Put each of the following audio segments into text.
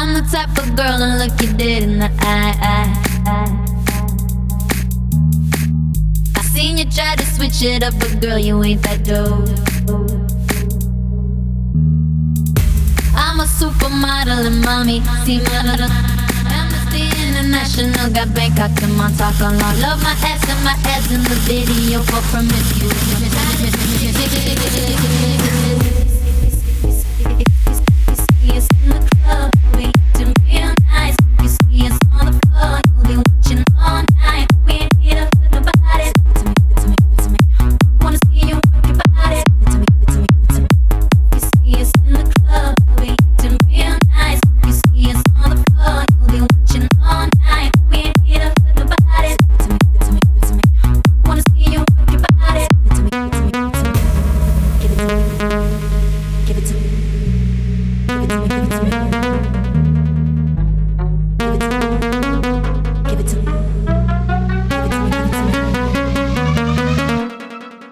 I'm the type of girl to look you dead in the eye. I, I seen you try to switch it up, but girl, you ain't that dope. I'm a supermodel and mommy, see my model. Amnesty International got Bangkok and Talk a lot, Love my ass and my ass in the video for promiscuous.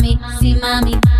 mommy, see mommy.